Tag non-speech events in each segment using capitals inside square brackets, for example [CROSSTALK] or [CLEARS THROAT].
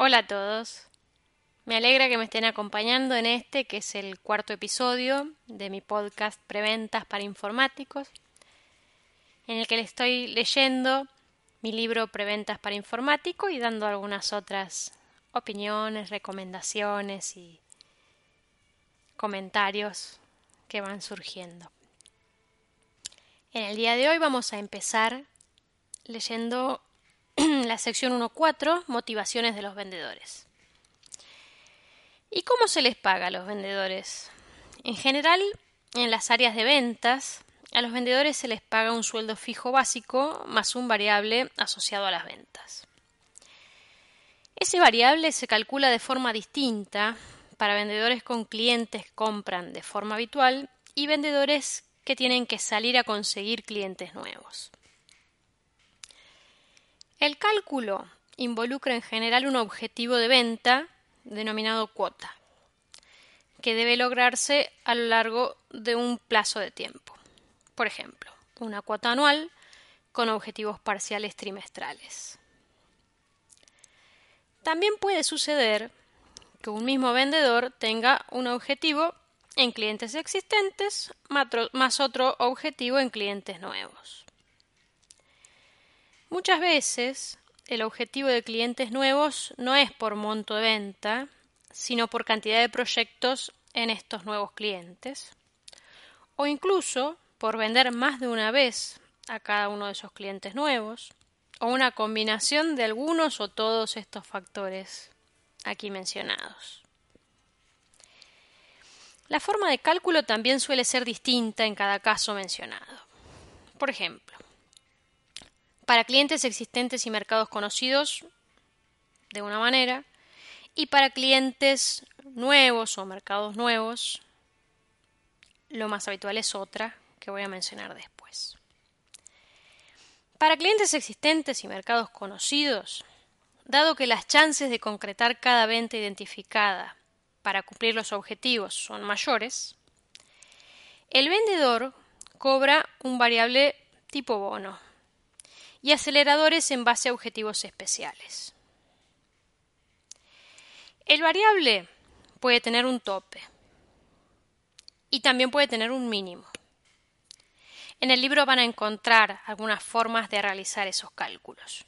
Hola a todos. Me alegra que me estén acompañando en este, que es el cuarto episodio de mi podcast Preventas para Informáticos, en el que le estoy leyendo mi libro Preventas para Informático y dando algunas otras opiniones, recomendaciones y comentarios que van surgiendo. En el día de hoy vamos a empezar leyendo [CLEARS THROAT] la sección 1.4, motivaciones de los vendedores. ¿Y cómo se les paga a los vendedores? En general, en las áreas de ventas, a los vendedores se les paga un sueldo fijo básico más un variable asociado a las ventas. Ese variable se calcula de forma distinta para vendedores con clientes que compran de forma habitual y vendedores que tienen que salir a conseguir clientes nuevos. El cálculo involucra en general un objetivo de venta denominado cuota, que debe lograrse a lo largo de un plazo de tiempo. Por ejemplo, una cuota anual con objetivos parciales trimestrales. También puede suceder que un mismo vendedor tenga un objetivo en clientes existentes más otro objetivo en clientes nuevos. Muchas veces el objetivo de clientes nuevos no es por monto de venta, sino por cantidad de proyectos en estos nuevos clientes, o incluso por vender más de una vez a cada uno de esos clientes nuevos, o una combinación de algunos o todos estos factores aquí mencionados. La forma de cálculo también suele ser distinta en cada caso mencionado. Por ejemplo, para clientes existentes y mercados conocidos de una manera y para clientes nuevos o mercados nuevos lo más habitual es otra que voy a mencionar después. Para clientes existentes y mercados conocidos, dado que las chances de concretar cada venta identificada para cumplir los objetivos son mayores, el vendedor cobra un variable tipo bono y aceleradores en base a objetivos especiales. El variable puede tener un tope y también puede tener un mínimo. En el libro van a encontrar algunas formas de realizar esos cálculos.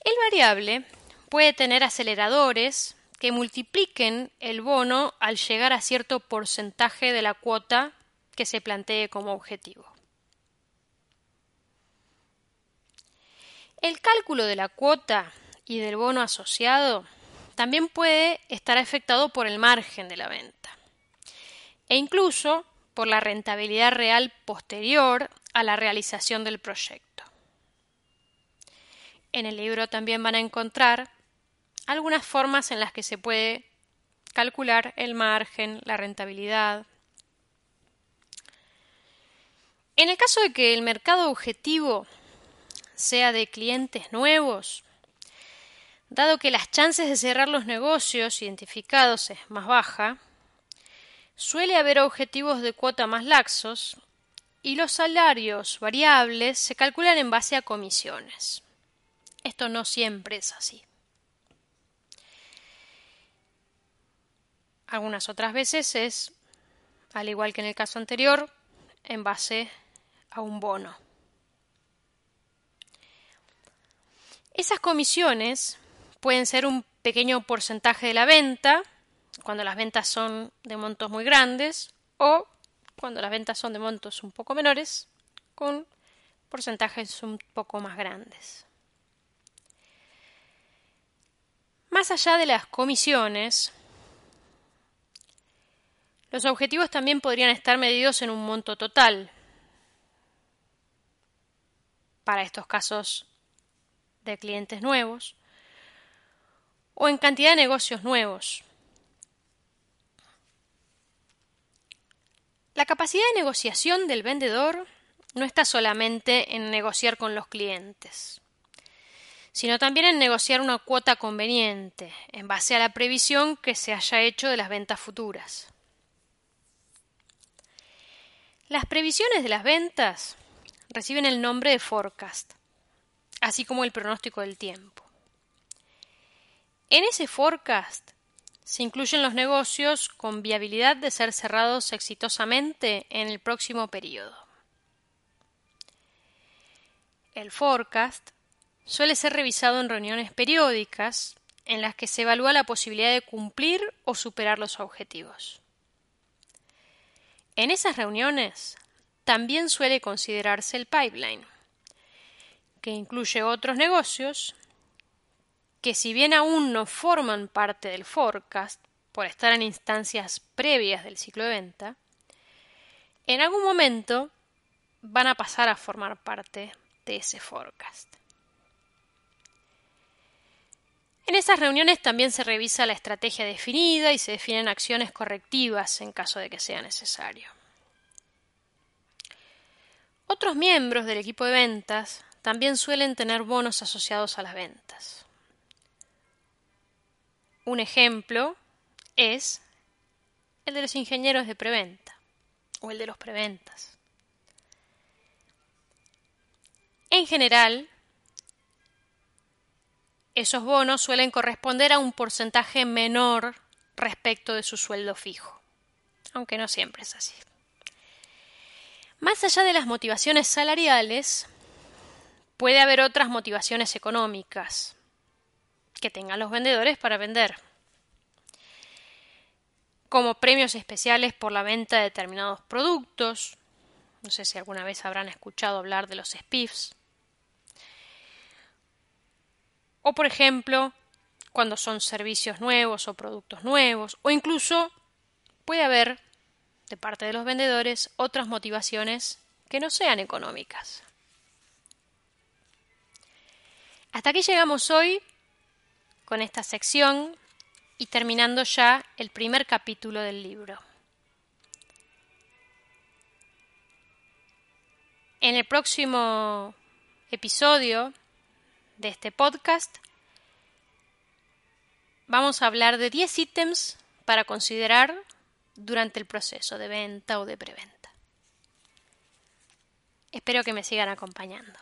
El variable puede tener aceleradores que multipliquen el bono al llegar a cierto porcentaje de la cuota que se plantee como objetivo. El cálculo de la cuota y del bono asociado también puede estar afectado por el margen de la venta e incluso por la rentabilidad real posterior a la realización del proyecto. En el libro también van a encontrar algunas formas en las que se puede calcular el margen, la rentabilidad, En el caso de que el mercado objetivo sea de clientes nuevos, dado que las chances de cerrar los negocios identificados es más baja, suele haber objetivos de cuota más laxos y los salarios variables se calculan en base a comisiones. Esto no siempre es así. Algunas otras veces es, al igual que en el caso anterior, en base a un bono. Esas comisiones pueden ser un pequeño porcentaje de la venta, cuando las ventas son de montos muy grandes, o cuando las ventas son de montos un poco menores, con porcentajes un poco más grandes. Más allá de las comisiones, Los objetivos también podrían estar medidos en un monto total. Para estos casos de clientes nuevos o en cantidad de negocios nuevos. La capacidad de negociación del vendedor no está solamente en negociar con los clientes, sino también en negociar una cuota conveniente en base a la previsión que se haya hecho de las ventas futuras. Las previsiones de las ventas reciben el nombre de forecast, así como el pronóstico del tiempo. En ese forecast se incluyen los negocios con viabilidad de ser cerrados exitosamente en el próximo periodo. El forecast suele ser revisado en reuniones periódicas en las que se evalúa la posibilidad de cumplir o superar los objetivos. En esas reuniones también suele considerarse el pipeline, que incluye otros negocios que si bien aún no forman parte del forecast, por estar en instancias previas del ciclo de venta, en algún momento van a pasar a formar parte de ese forecast. En esas reuniones también se revisa la estrategia definida y se definen acciones correctivas en caso de que sea necesario. Otros miembros del equipo de ventas también suelen tener bonos asociados a las ventas. Un ejemplo es el de los ingenieros de preventa o el de los preventas. En general, esos bonos suelen corresponder a un porcentaje menor respecto de su sueldo fijo, aunque no siempre es así. Más allá de las motivaciones salariales, puede haber otras motivaciones económicas, que tengan los vendedores para vender, como premios especiales por la venta de determinados productos. No sé si alguna vez habrán escuchado hablar de los SPIFs. O, por ejemplo, cuando son servicios nuevos o productos nuevos, o incluso puede haber, de parte de los vendedores, otras motivaciones que no sean económicas. Hasta aquí llegamos hoy con esta sección y terminando ya el primer capítulo del libro. En el próximo episodio de este podcast vamos a hablar de 10 ítems para considerar durante el proceso de venta o de preventa. Espero que me sigan acompañando.